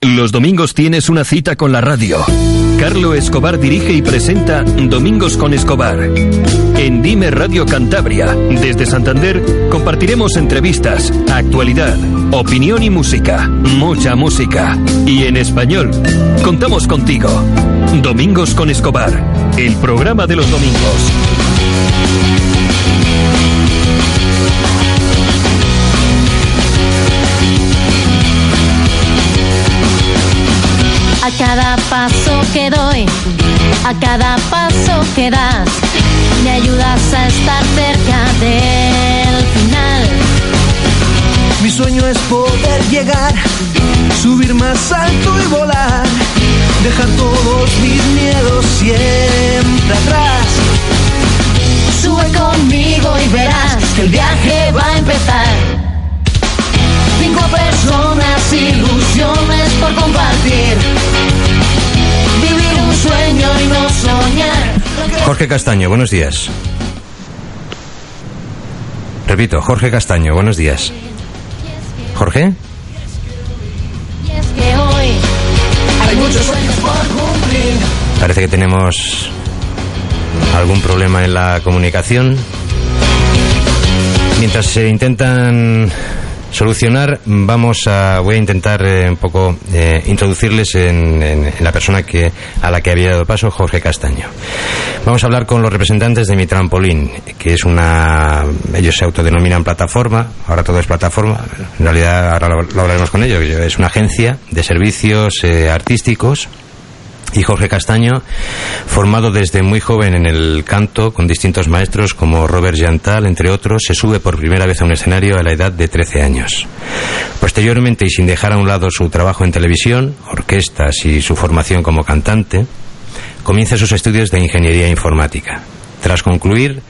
Los domingos tienes una cita con la radio. Carlo Escobar dirige y presenta Domingos con Escobar. En Dime Radio Cantabria, desde Santander, compartiremos entrevistas, actualidad, opinión y música. Mucha música. Y en español. Contamos contigo. Domingos con Escobar. El programa de los domingos. Cada paso que doy, a cada paso que das, me ayudas a estar cerca del final. Mi sueño es poder llegar, subir más alto y volar, dejar todos mis miedos siempre atrás. Sube conmigo y verás que el viaje va a empezar. Cinco personas, ilusiones por compartir. Vivir un sueño y no soñar. Jorge Castaño, buenos días. Repito, Jorge Castaño, buenos días. Jorge, parece que tenemos algún problema en la comunicación. Mientras se intentan solucionar, vamos a voy a intentar eh, un poco eh, introducirles en, en- la persona que a la que había dado paso, Jorge Castaño. Vamos a hablar con los representantes de Mi Trampolín, que es una ellos se autodenominan plataforma, ahora todo es plataforma, en realidad ahora lo, lo hablaremos con ellos, es una agencia de servicios eh, artísticos y Jorge Castaño, formado desde muy joven en el canto con distintos maestros como Robert Jantal, entre otros, se sube por primera vez a un escenario a la edad de 13 años. Posteriormente, y sin dejar a un lado su trabajo en televisión, orquestas y su formación como cantante, comienza sus estudios de ingeniería informática. Tras concluir,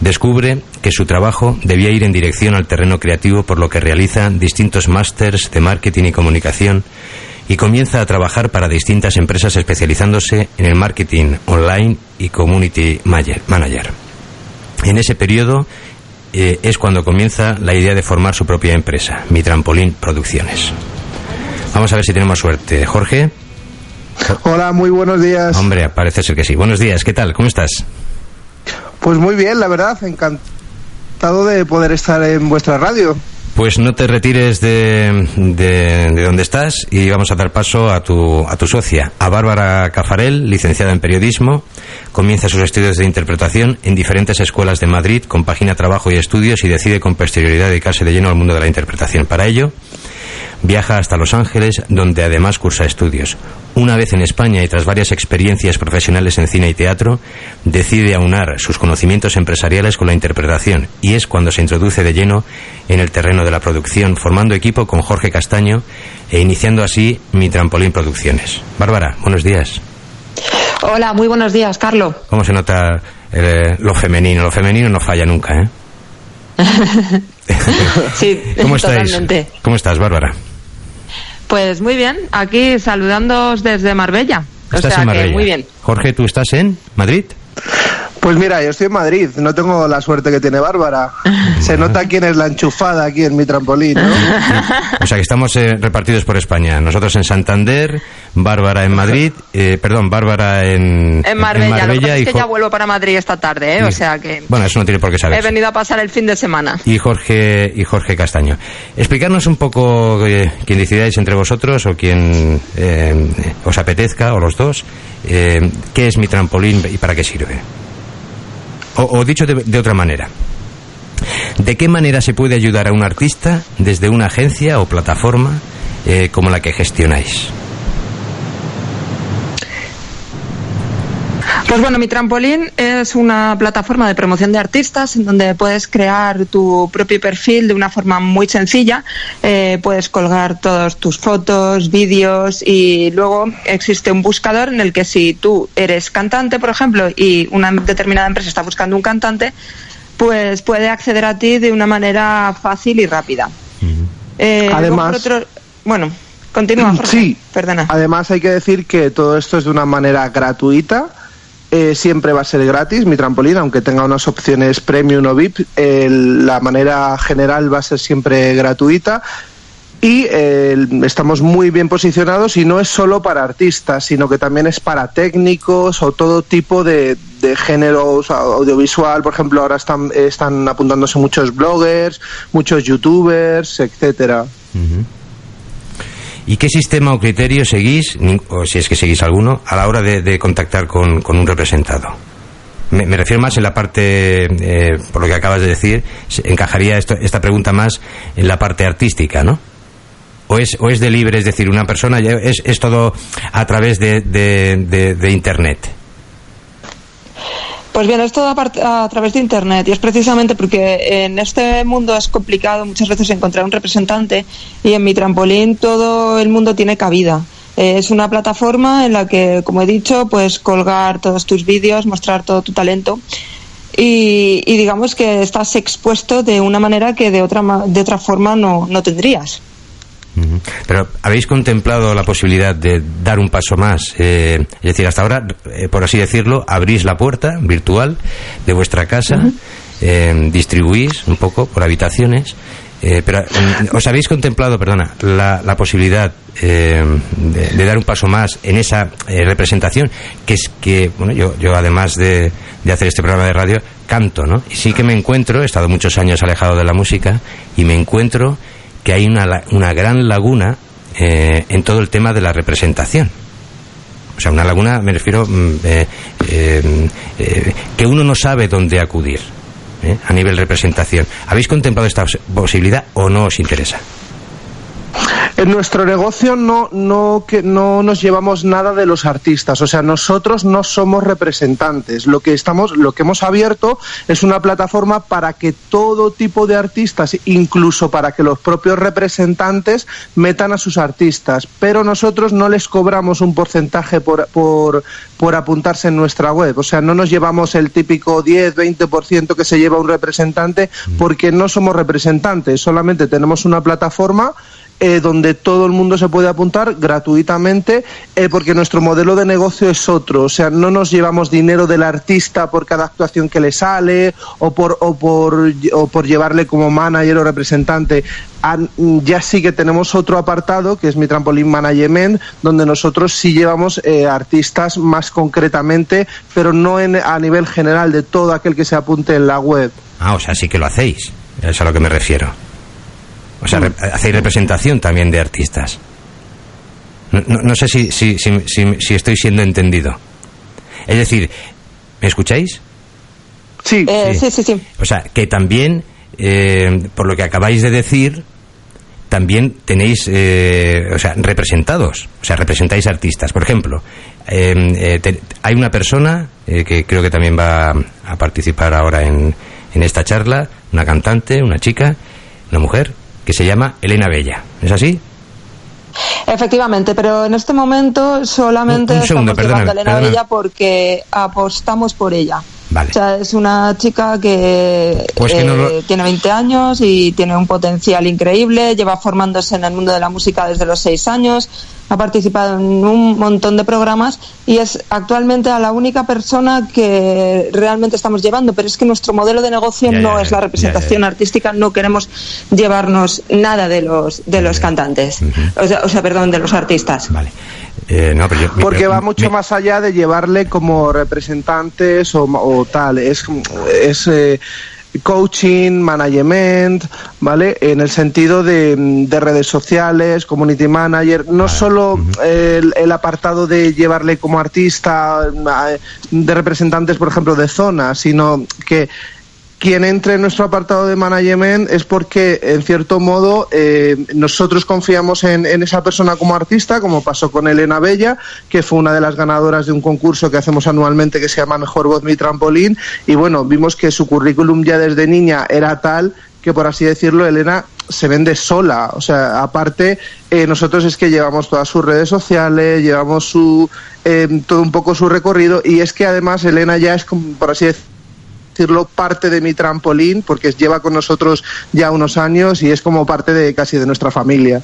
descubre que su trabajo debía ir en dirección al terreno creativo, por lo que realiza distintos másters de marketing y comunicación y comienza a trabajar para distintas empresas especializándose en el marketing online y community manager-. En ese periodo eh, es cuando comienza la idea de formar su propia empresa, Mi Trampolín Producciones. Vamos a ver si tenemos suerte. Jorge, Hola, muy buenos días. hombre, parece ser que sí. Buenos días, ¿qué tal? ¿Cómo estás? Pues muy bien, la verdad, encantado de poder estar en vuestra radio. Pues no te retires de, de, de donde estás y vamos a dar paso a tu, a tu socia, a Bárbara Cafarel, licenciada en periodismo. Comienza sus estudios de interpretación en diferentes escuelas de Madrid, compagina trabajo y estudios y decide con posterioridad dedicarse de lleno al mundo de la interpretación. Para ello, viaja hasta Los Ángeles, donde además cursa estudios. Una vez en España y tras varias experiencias profesionales en cine y teatro, decide aunar sus conocimientos empresariales con la interpretación y es cuando se introduce de lleno en el terreno de la producción, formando equipo con Jorge Castaño e iniciando así Mi Trampolín Producciones. Bárbara, buenos días. Hola, muy buenos días, Carlos. ¿Cómo se nota eh, lo femenino? Lo femenino no falla nunca, ¿eh? Sí, ¿Cómo estáis? totalmente. ¿Cómo estás, Bárbara? Pues muy bien, aquí saludándoos desde Marbella. O Estás sea en que Marbella. muy bien. Jorge, ¿tú estás en Madrid? Pues mira, yo estoy en Madrid, no tengo la suerte que tiene Bárbara. Se nota quién es la enchufada aquí en mi trampolín, ¿no? O sea que estamos eh, repartidos por España. Nosotros en Santander, Bárbara en Madrid, eh, perdón, Bárbara en, En Marbella, lo que pasa y es que ya vuelvo para Madrid esta tarde, ¿eh? O sea que Bueno, eso no tiene por qué he saber. venido a pasar el fin de semana. Y Jorge, y Jorge Castaño. Explicarnos un poco, eh, quien decidáis entre vosotros o quien eh, os apetezca, o los dos, eh, qué es mi trampolín y para qué sirve. O, o dicho de, de otra manera, ¿de qué manera se puede ayudar a un artista desde una agencia o plataforma eh, como la que gestionáis? Pues bueno, mi trampolín es una plataforma de promoción de artistas en donde puedes crear tu propio perfil de una forma muy sencilla. Eh, puedes colgar todas tus fotos, vídeos y luego existe un buscador en el que si tú eres cantante, por ejemplo, y una determinada empresa está buscando un cantante, pues puede acceder a ti de una manera fácil y rápida. Eh, Además- otro- bueno, continúa. Jorge. Sí, Perdona. Además hay que decir que todo esto es de una manera gratuita. Eh, siempre va a ser gratis mi trampolín, aunque tenga unas opciones premium o VIP. el- la manera general va a ser siempre gratuita. y eh, estamos muy bien posicionados y no es solo para artistas, sino que también es para técnicos o todo tipo de, de géneros audiovisual. Por ejemplo, ahora están, están apuntándose muchos bloggers, muchos youtubers, etcétera. ¿Y qué sistema o criterio seguís, o si es que seguís alguno, a la hora de, contactar con, un representado? Me, refiero más en la parte, eh, por lo que acabas de decir, encajaría esta pregunta más en la parte artística, ¿no? o es, o es de libre, es decir, una persona es, es todo a través de, de, Internet? Pues bien, es todo a, través de Internet y es precisamente porque en este mundo es complicado muchas veces encontrar un representante y en mi trampolín todo el mundo tiene cabida. Es una plataforma en la que, como he dicho, puedes colgar todos tus vídeos, mostrar todo tu talento y, y digamos que estás expuesto de una manera que de otra, de otra forma no, no tendrías. Pero ¿habéis contemplado la posibilidad de dar un paso más? Eh, es decir, hasta ahora, eh, por así decirlo, abrís la puerta virtual de vuestra casa, eh, distribuís un poco por habitaciones. pero mm, os habéis contemplado, perdona, la, posibilidad de, dar un paso más en esa representación, que es que, bueno, yo, yo además de, de, hacer este programa de radio, canto, ¿no? Y sí que me encuentro, he estado muchos años alejado de la música, y me encuentro que hay una, una gran laguna eh, en todo el tema de la representación. O sea, una laguna, me refiero, mm, eh, eh, que uno no sabe dónde acudir a nivel representación. ¿Habéis contemplado esta posibilidad o no os interesa? En nuestro negocio no, no, que no nos llevamos nada de los artistas, o sea, nosotros no somos representantes. Lo que estamos, lo que hemos abierto es una plataforma para que todo tipo de artistas, incluso para que los propios representantes metan a sus artistas, pero nosotros no les cobramos un porcentaje por, por, por apuntarse en nuestra web. O sea, no nos llevamos el típico 10, 20% que se lleva un representante porque no somos representantes, solamente tenemos una plataforma eh, donde todo el mundo se puede apuntar gratuitamente eh, porque nuestro modelo de negocio es otro. O sea, no nos llevamos dinero del artista por cada actuación que le sale o por, o por, o por llevarle como manager o representante. ya sí que tenemos otro apartado que es mi trampolín management donde nosotros sí llevamos eh, artistas más concretamente pero no en, a nivel general de todo aquel que se apunte en la web. Ah, o sea, sí que lo hacéis. Es a lo que me refiero. O sea, hacéis representación también de artistas. No, sé si, si, si, si, estoy siendo entendido. Es decir, ¿me escucháis? Sí, eh, sí. sí, sí, O sea, que también, eh, por lo que acabáis de decir, también tenéis, eh, o sea, representados, o sea, representáis artistas. Por ejemplo, hay una persona que creo que también va a participar ahora en, en esta charla, una cantante, una chica, una mujer, que se llama Elena Bella. ¿Es así? Efectivamente, pero en este momento solamente estamos llevando a Elena Bella porque apostamos por ella. O sea, es una chica que, pues eh, tiene 20 años y tiene un potencial increíble, lleva formándose en el mundo de la música desde los 6 años, ha participado en un montón de programas y es actualmente la única persona que realmente estamos llevando, pero es que nuestro modelo de negocio no es la representación artística, no queremos llevarnos nada de los de los cantantes, o, sea, perdón, de los artistas. Vale. Eh, Porque va mucho más allá de llevarle como representantes o, tal, es, es eh, coaching, management, ¿vale? En el sentido de, redes sociales, community manager, no solo el, apartado de llevarle como artista de representantes, por ejemplo, de zona, sino que quien entre en nuestro apartado de management es porque, en cierto modo, eh, nosotros confiamos en, esa persona como artista, como pasó con Elena Bella, que fue una de las ganadoras de un concurso que hacemos anualmente que se llama Mejor Voz Mi Trampolín. Y bueno, vimos que su currículum ya desde niña era tal que, por así decirlo, Elena se vende sola. O sea, aparte, eh, nosotros es que llevamos todas sus redes sociales, llevamos su, eh, todo un poco su recorrido y es que además Elena ya es, como, por así decirlo, decirlo, parte de mi trampolín, porque lleva con nosotros ya unos años y es como parte de casi de nuestra familia.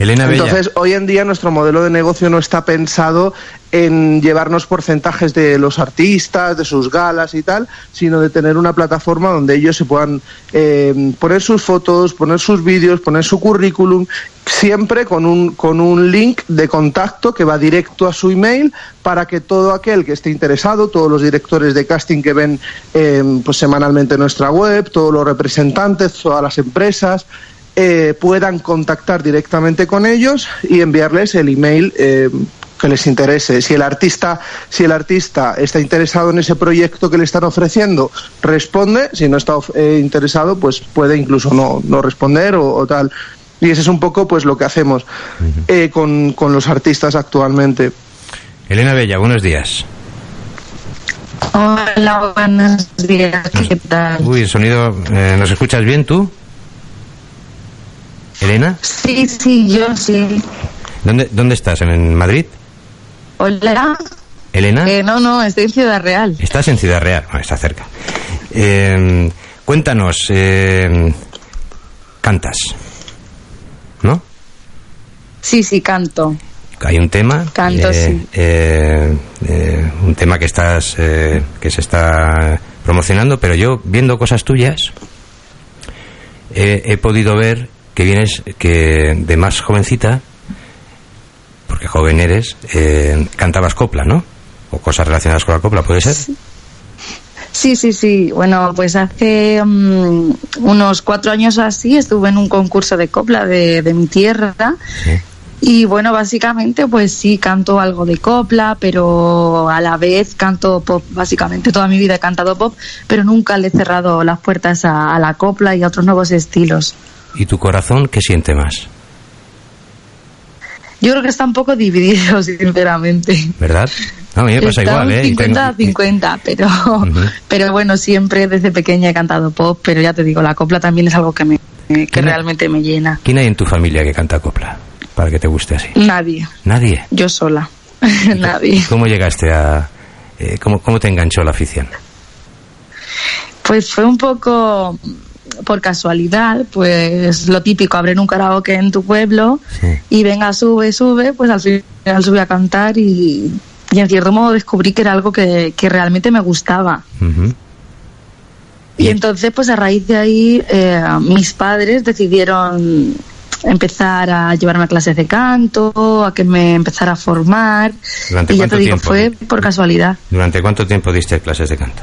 Elena. Entonces, hoy en día nuestro modelo de negocio no está pensado en llevarnos porcentajes de los artistas, de sus galas y tal, sino de tener una plataforma donde ellos se puedan eh, poner sus fotos, poner sus vídeos, poner su currículum, siempre con un, con un link de contacto que va directo a su email para que todo aquel que esté interesado, todos los directores de casting que ven eh, pues semanalmente nuestra web, todos los representantes, todas las empresas, eh, puedan contactar directamente con ellos y enviarles el email eh, que les interese. Si el artista, si el artista está interesado en ese proyecto que le están ofreciendo, responde. Si no está eh, interesado, pues puede incluso no, no responder o, o tal. Y ese es un poco pues lo que hacemos eh, con, con los artistas actualmente. Elena Bella, buenos días. Hola, buenos días. ¿Qué tal? Uy, el sonido... eh, ¿Nos escuchas bien tú? ¿Elena? Sí, sí, yo sí. ¿Dónde, dónde estás? ¿En Madrid? Hola. ¿Elena? Eh, no, no, estoy en Ciudad Real. Estás en Ciudad Real, está cerca. Eh, cuéntanos, eh, cantas, ¿no? Sí, sí, canto. Hay un tema, Canto, sí. eh, eh, un tema que estás, eh, que se está promocionando, pero yo viendo cosas tuyas he podido ver que vienes que de más jovencita, porque joven eres, eh, cantabas copla, ¿no? O cosas relacionadas con la copla, ¿puede ser? Sí, sí, sí. Bueno, pues hace mm, unos cuatro años así estuve en un concurso de copla de, de mi tierra. Y bueno, básicamente pues sí canto algo de copla, pero a la vez canto pop. Básicamente toda mi vida he cantado pop, pero nunca le he cerrado las puertas a, a la copla y a otros nuevos estilos. ¿Y tu corazón qué siente más? Yo creo que está un poco dividido, sinceramente. ¿Verdad? No, a mí me pasa Está igual, ¿eh? Y 50 a tengo- 50, pero, Ujú. pero bueno, siempre desde pequeña he cantado pop, pero ya te digo, la copla también es algo que, me, que ¿Quién- realmente me llena. ¿Quién hay en tu familia que canta copla? Para que te guste así. Nadie, Nadie. yo sola, nadie. ¿Cómo llegaste a... eh, cómo, ¿Cómo te enganchó la afición? Pues fue un poco por casualidad, pues lo típico, abrir un karaoke en tu pueblo Sí. y venga, sube, sube, pues al final subí a cantar y, y en cierto modo descubrí que era algo que, que realmente me gustaba. Y entonces, pues a raíz de ahí, eh, mis padres decidieron empezar a llevarme a clases de canto, a que me empezara a formar. ¿Durante y ya te digo, tiempo? fue por casualidad. ¿Durante cuánto tiempo diste clases de canto?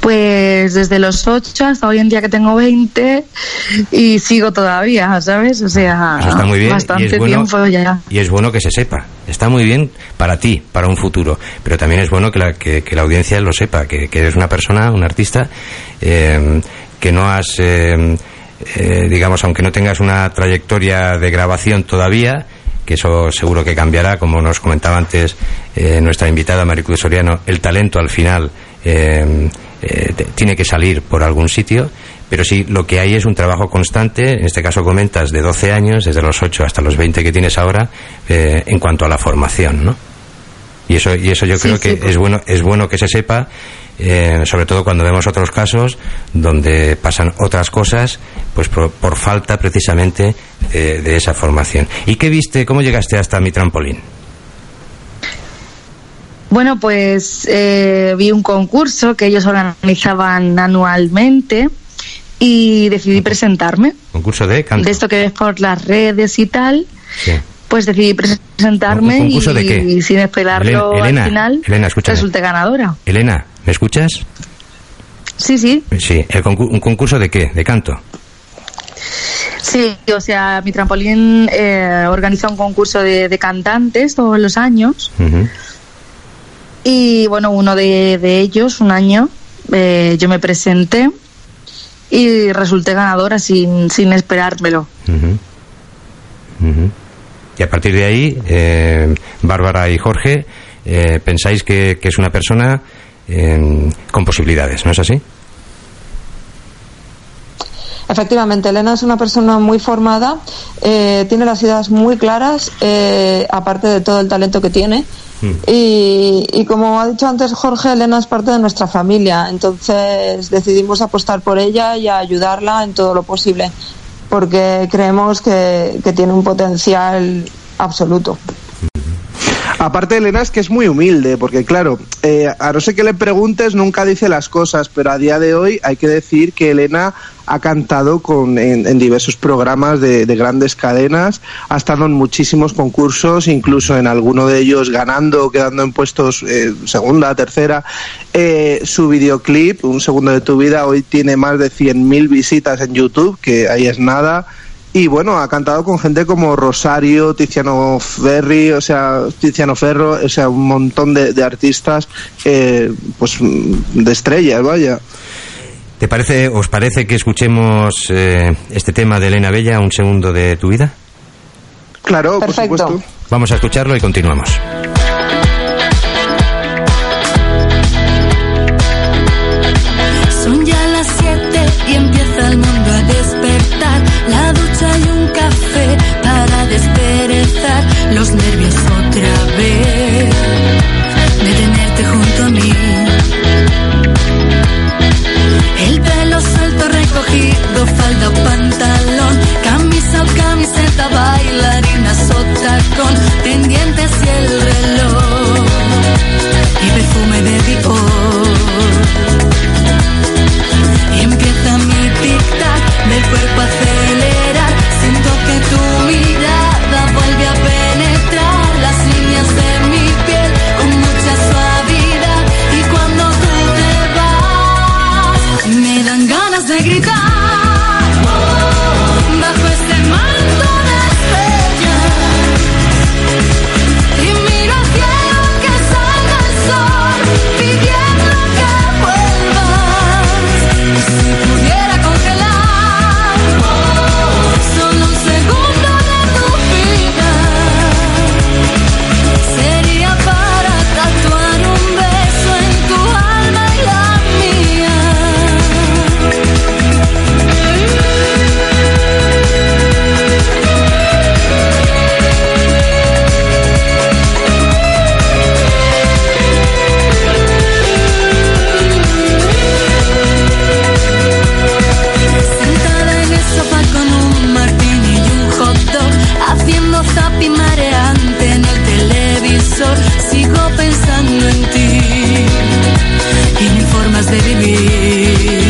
Pues desde los 8 hasta hoy en día que tengo 20 y sigo todavía, ¿sabes? O sea, Eso está muy bien. bastante y es bueno, tiempo ya. Y es bueno que se sepa. Está muy bien para ti, para un futuro. Pero también es bueno que la, que, que la audiencia lo sepa, que, que eres una persona, un artista, eh, que no has, eh, eh, digamos, aunque no tengas una trayectoria de grabación todavía, que eso seguro que cambiará, como nos comentaba antes eh, nuestra invitada Maricruz Soriano, el talento al final eh, eh, tiene que salir por algún sitio, pero sí lo que hay es un trabajo constante, en este caso comentas de 12 años, desde los 8 hasta los 20 que tienes ahora, eh, en cuanto a la formación, ¿no? Y eso, y eso yo Sí, creo sí, que pues- es bueno, es bueno que se sepa, eh, sobre todo cuando vemos otros casos donde pasan otras cosas, pues por, por falta precisamente eh, de esa formación. ¿Y qué viste? ¿Cómo llegaste hasta mi trampolín? Bueno, pues eh, vi un concurso que ellos organizaban anualmente y decidí presentarme. Concurso de canto. De esto que ves por las redes y tal, Sí. pues decidí presentarme ¿Un concurso y, de qué? y sin esperarlo Elena, al final Elena, resulté ganadora. Elena, ¿me escuchas? Sí, sí, Sí. ¿El concur- ¿Un concurso de qué? ¿De canto? sí. O sea, mi trampolín eh, organiza un concurso de, de cantantes todos los años. Y bueno, uno de, de ellos, un año, eh, yo me presenté y resulté ganadora sin, sin esperármelo. Y a partir de ahí, eh, Bárbara y Jorge, eh, pensáis que, que es una persona eh, con posibilidades, ¿no es así? Efectivamente, Elena es una persona muy formada, eh, tiene las ideas muy claras, eh, aparte de todo el talento que tiene. Y, y como ha dicho antes Jorge, Elena es parte de nuestra familia, entonces decidimos apostar por ella y ayudarla en todo lo posible. porque creemos que, que tiene un potencial absoluto. Aparte, Elena, es que es muy humilde, porque claro, eh, a no ser que le preguntes, nunca dice las cosas, pero a día de hoy hay que decir que Elena ha cantado con, en, diversos programas de, grandes cadenas, ha estado en muchísimos concursos, incluso en alguno de ellos ganando, quedando en puestos eh, segunda, tercera. Eh, su videoclip, Un segundo de tu vida, hoy tiene más de 100.000 visitas en YouTube, que ahí es nada. Y bueno, ha cantado con gente como Rosario, Tiziano Ferri, o sea, Tiziano Ferro, o sea, un montón de, artistas, eh, pues de estrellas, vaya. ¿Te parece, os parece que escuchemos eh, este tema de Elena Bella, un segundo de tu vida? Claro, por supuesto. Vamos a escucharlo y continuamos. Son ya las siete y empieza el mundo formas de vivir.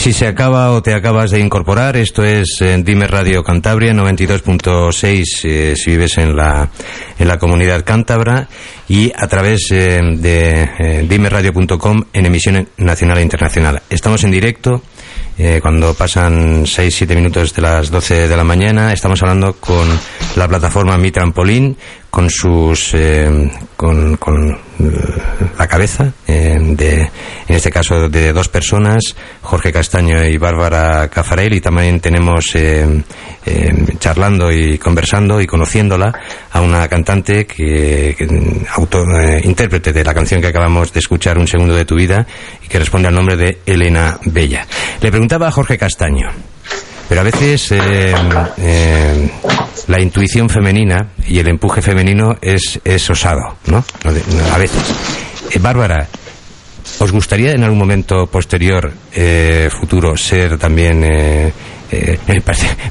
Si se acaba o te acabas de incorporar, esto es eh, Dime Radio Cantabria 92.6 eh, si vives en la, en la comunidad cántabra y a través eh, de eh, dimeradio.com en emisión nacional e internacional. Estamos en directo eh, cuando pasan 6-7 minutos de las 12 de la mañana. Estamos hablando con la plataforma Mi Trampolín, con sus eh, con, con, eh, la cabeza eh, de en este caso de dos personas Jorge Castaño y Bárbara Cafarel y también tenemos eh, eh, charlando y conversando y conociéndola a una cantante que, que intérprete de la canción que acabamos de escuchar un segundo de tu vida y que responde al nombre de Elena Bella. Le preguntaba a Jorge Castaño pero a veces eh, eh, la intuición femenina y el empuje femenino es, es osado, ¿no? A veces. Eh, Bárbara, ¿os gustaría en algún momento posterior, eh, futuro, ser también... Eh,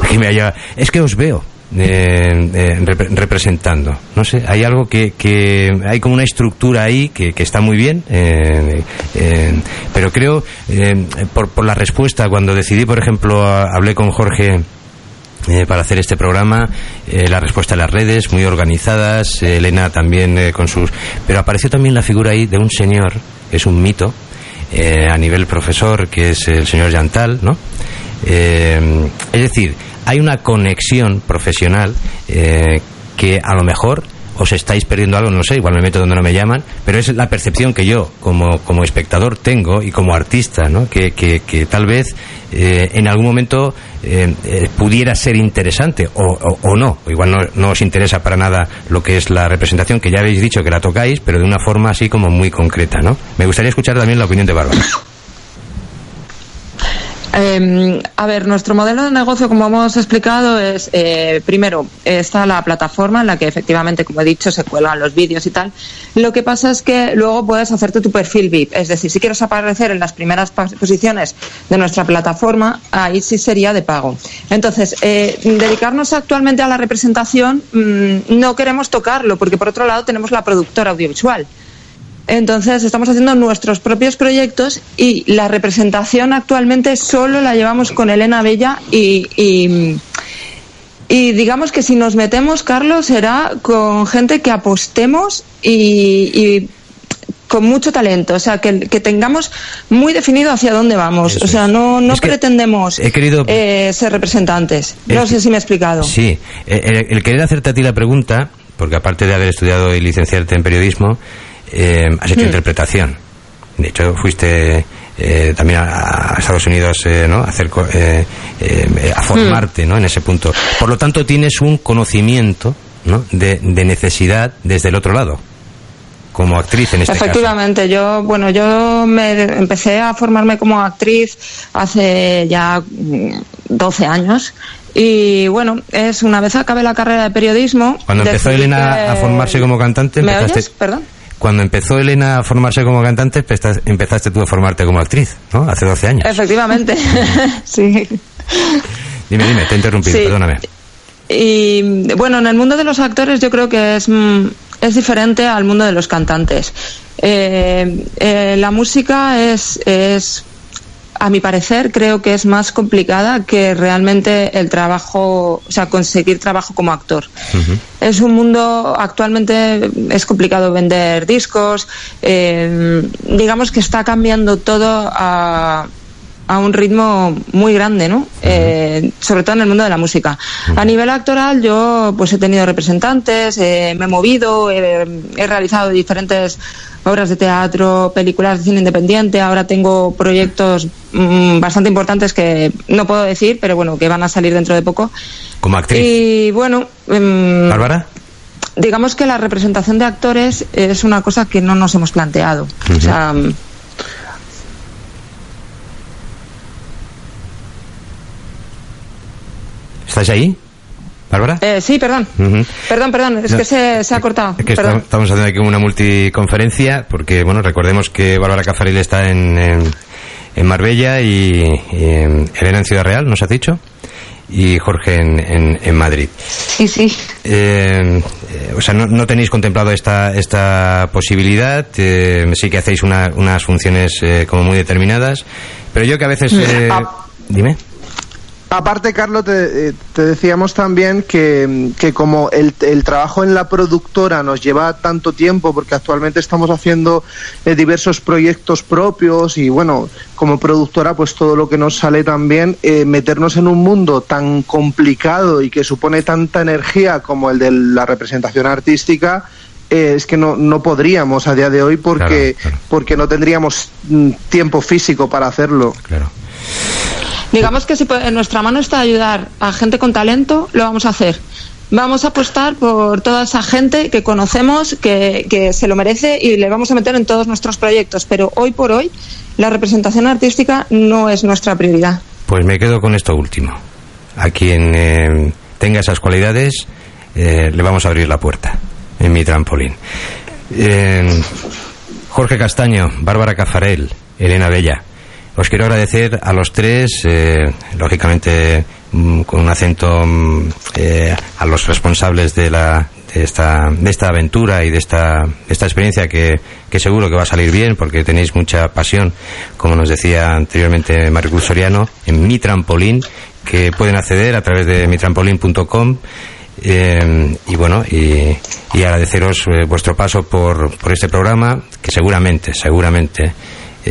que me haya- es que os veo eh, eh, repre- representando. No sé, hay algo que, que hay como una estructura ahí que, que está muy bien, eh, pero creo, por, por la respuesta, cuando decidí, por ejemplo, a- hablé con Jorge para hacer este programa, la respuesta en las redes, muy organizadas, Elena también con sus... Pero apareció también la figura ahí de un señor, es un mito, a nivel profesor, que es el señor Yantal, ¿no? Es decir, hay una conexión profesional eh, que a lo mejor os estáis perdiendo algo, no sé, igual me meto donde no me llaman, pero es la percepción que yo como, como espectador tengo y como artista, ¿no? que, que, que tal vez eh, en algún momento eh, pudiera ser interesante o, o, o no, igual no, no os interesa para nada lo que es la representación, que ya habéis dicho que la tocáis, pero de una forma así como muy concreta. ¿no? Me gustaría escuchar también la opinión de Bárbara. Eh, a ver, nuestro modelo de negocio, como hemos explicado, es eh, primero está la plataforma en la que efectivamente, como he dicho, se cuelgan los vídeos y tal. Lo que pasa es que luego puedes hacerte tu perfil VIP, es decir, si quieres aparecer en las primeras posiciones de nuestra plataforma, ahí sí sería de pago. Entonces, eh, dedicarnos actualmente a la representación mm, no queremos tocarlo, porque por otro lado tenemos la productora audiovisual. Entonces estamos haciendo nuestros propios proyectos y la representación actualmente solo la llevamos con Elena Bella y, y, y digamos que si nos metemos, Carlos, será con gente que apostemos y, y con mucho talento, o sea, que, que tengamos muy definido hacia dónde vamos. Eso o sea, no, no pretendemos he querido- eh, ser representantes. No sé si me he explicado. Sí, eh, el, el querer hacerte a ti la pregunta, porque aparte de haber estudiado y licenciarte en periodismo, eh, has hecho Hmm. interpretación. De hecho, fuiste eh, también a, a Estados Unidos eh, ¿no? a, hacer eh, eh, a formarte ¿no? en ese punto. Por lo tanto, tienes un conocimiento ¿no? de, de necesidad desde el otro lado, como actriz en este caso. Efectivamente, yo, bueno, yo me empecé a formarme como actriz hace ya mm, 12 años. Y bueno, es una vez acabé la carrera de periodismo. Cuando empezó Elena que- a formarse como cantante, ¿Me empezaste- oyes? Perdón. Cuando empezó Elena a formarse como cantante, empezas- empezaste tú a formarte como actriz, ¿no? Hace 12 años. Efectivamente, sí. Dime, dime, te he interrumpido, Sí. perdóname. Y bueno, en el mundo de los actores yo creo que es, mm, es diferente al mundo de los cantantes. Eh, eh, la música es, es, a mi parecer, creo que es más complicada que realmente el trabajo, o sea, conseguir trabajo como actor. Es un mundo, actualmente es complicado vender discos, eh, digamos que está cambiando todo a, a un ritmo muy grande, ¿no? Eh, sobre todo en el mundo de la música. A nivel actoral, yo pues he tenido representantes, eh, me he movido, he realizado diferentes obras de teatro, películas de cine independiente. Ahora tengo proyectos mm, bastante importantes que no puedo decir, pero bueno, que van a salir dentro de poco. Como actriz. Y bueno, em, ¿Bárbara? digamos que la representación de actores es una cosa que no nos hemos planteado. O sea, mm, ¿Estás ahí? ¿Bárbara? eh, sí, perdón. Ujú. Perdón, perdón, es No, que se, se ha cortado. Es que estamos haciendo aquí una multiconferencia, porque, bueno, recordemos que Bárbara Cafaril está en, en, en Marbella y, y en Elena en Ciudad Real, ¿nos has dicho? Y Jorge en, en, en Madrid. Sí, sí. Eh, eh, o sea, no, no tenéis contemplado esta, esta posibilidad. eh, sí que hacéis una- unas funciones eh, como muy determinadas. Pero yo que a veces. eh, Ah. dime. Aparte, Carlos, te, eh, te decíamos también que, que como el, el trabajo en la productora nos lleva tanto tiempo, porque actualmente estamos haciendo eh, diversos proyectos propios y bueno, como productora, pues todo lo que nos sale también, eh, meternos en un mundo tan complicado y que supone tanta energía como el de la representación artística, eh, es que no, no podríamos a día de hoy porque, Claro, claro. porque no tendríamos mm, tiempo físico para hacerlo. Claro. Digamos que si en nuestra mano está ayudar a gente con talento, lo vamos a hacer. Vamos a apostar por toda esa gente que conocemos, que, que se lo merece y le vamos a meter en todos nuestros proyectos. Pero hoy por hoy, la representación artística no es nuestra prioridad. Pues me quedo con esto último. A quien eh, tenga esas cualidades, eh, le vamos a abrir la puerta en mi trampolín. Eh, Jorge Castaño, Bárbara Cafarel, Elena Bella. Os quiero agradecer a los tres, eh, lógicamente mm, con un acento mm, eh, a los responsables de la de esta, de esta aventura y de esta, esta experiencia que, que seguro que va a salir bien porque tenéis mucha pasión, como nos decía anteriormente Maricruz Soriano, en mi trampolín, que pueden acceder a través de mitrampolin.com. Eh, y bueno, y, y agradeceros eh, vuestro paso por, por este programa, que seguramente, seguramente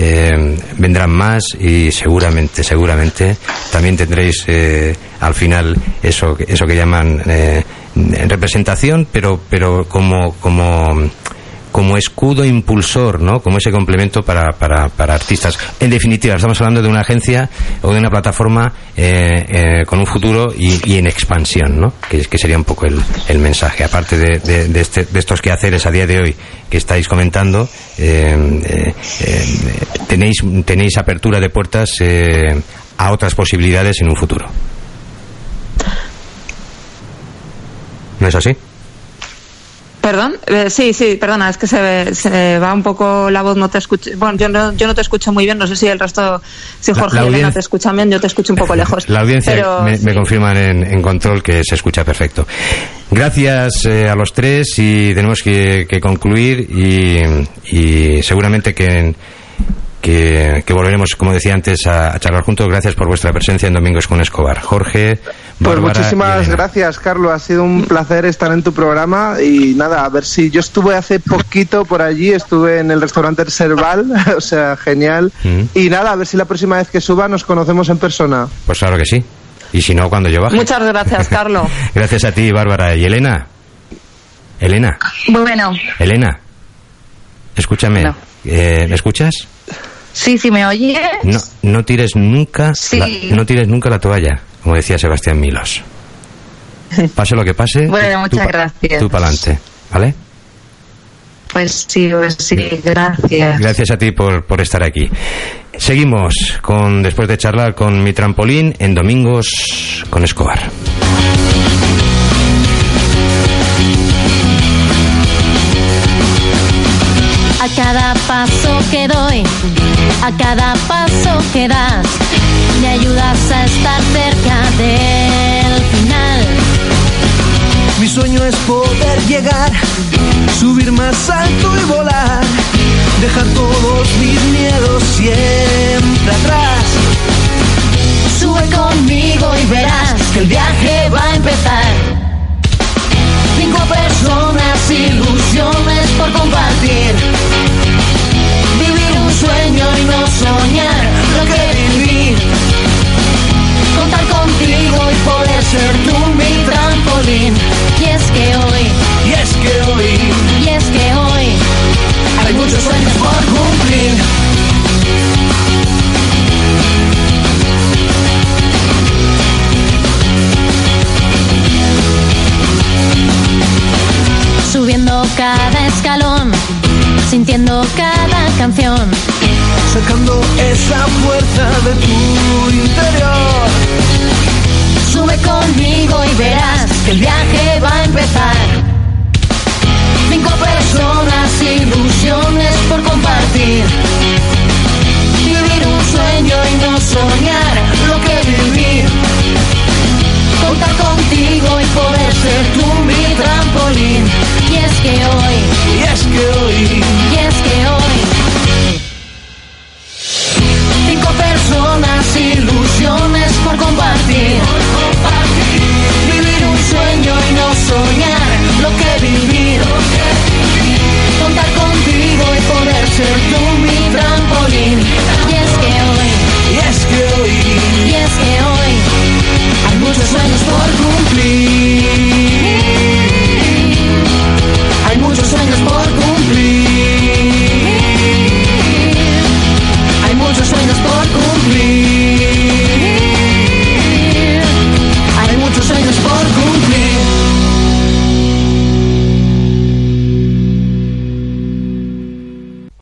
eh, vendrán más y seguramente, seguramente también tendréis eh, al final eso, eso que llaman eh, representación, pero, pero como, como, como escudo impulsor, ¿no? Como ese complemento para, para, para artistas. En definitiva, estamos hablando de una agencia o de una plataforma eh, eh, con un futuro y, en expansión, ¿no? Que, sería un poco el, el mensaje. Aparte de, de, este, de estos quehaceres a día de hoy que estáis comentando, eh, eh, tenéis, tenéis apertura de puertas a otras posibilidades en un futuro. ¿No es así? Perdón, Eh, sí, sí, perdona, es que se, se va un poco la voz, no te escucho. Bueno, yo no, yo no te escucho muy bien, no sé si el resto, si Jorge la y Elena audien- te escuchan bien, yo te escucho un poco lejos. La audiencia Pero, me, me sí. confirman en, en control que se escucha perfecto. Gracias eh, a los tres y tenemos que, que concluir y, y seguramente que, que, que volveremos, como decía antes, a, a charlar juntos. Gracias por vuestra presencia en Domingos con Escobar. Jorge, Pues Bárbara y muchísimas gracias, Carlos. Ha sido un placer estar en tu programa y nada, a ver si yo estuve hace poquito por allí, estuve en el restaurante Serval, o sea, genial. Mm. Y nada, a ver si la próxima vez que suba nos conocemos en persona. Pues claro que sí. Y si no, cuando yo baje. Muchas gracias, Carlos. Gracias a ti, Bárbara. ¿Y Elena? Elena, Bueno, Elena, escúchame. No. Eh, ¿Me escuchas? sí, sí me oyes. No, no tires nunca, Sí. la, no tires nunca la toalla, como decía Sebastián Milos. Pase lo que pase. Bueno, muchas gracias. Tú para adelante, ¿vale? Pues sí, pues sí, gracias. Gracias a ti por, por estar aquí. Seguimos con después de charlar con mi trampolín en Domingos con Escobar. Cada paso que doy, a cada paso que das, me ayudas a estar cerca del final. Mi sueño es poder llegar, subir más alto y volar, dejar todos mis miedos siempre atrás. Sube conmigo y verás que el viaje va a empezar. Cinco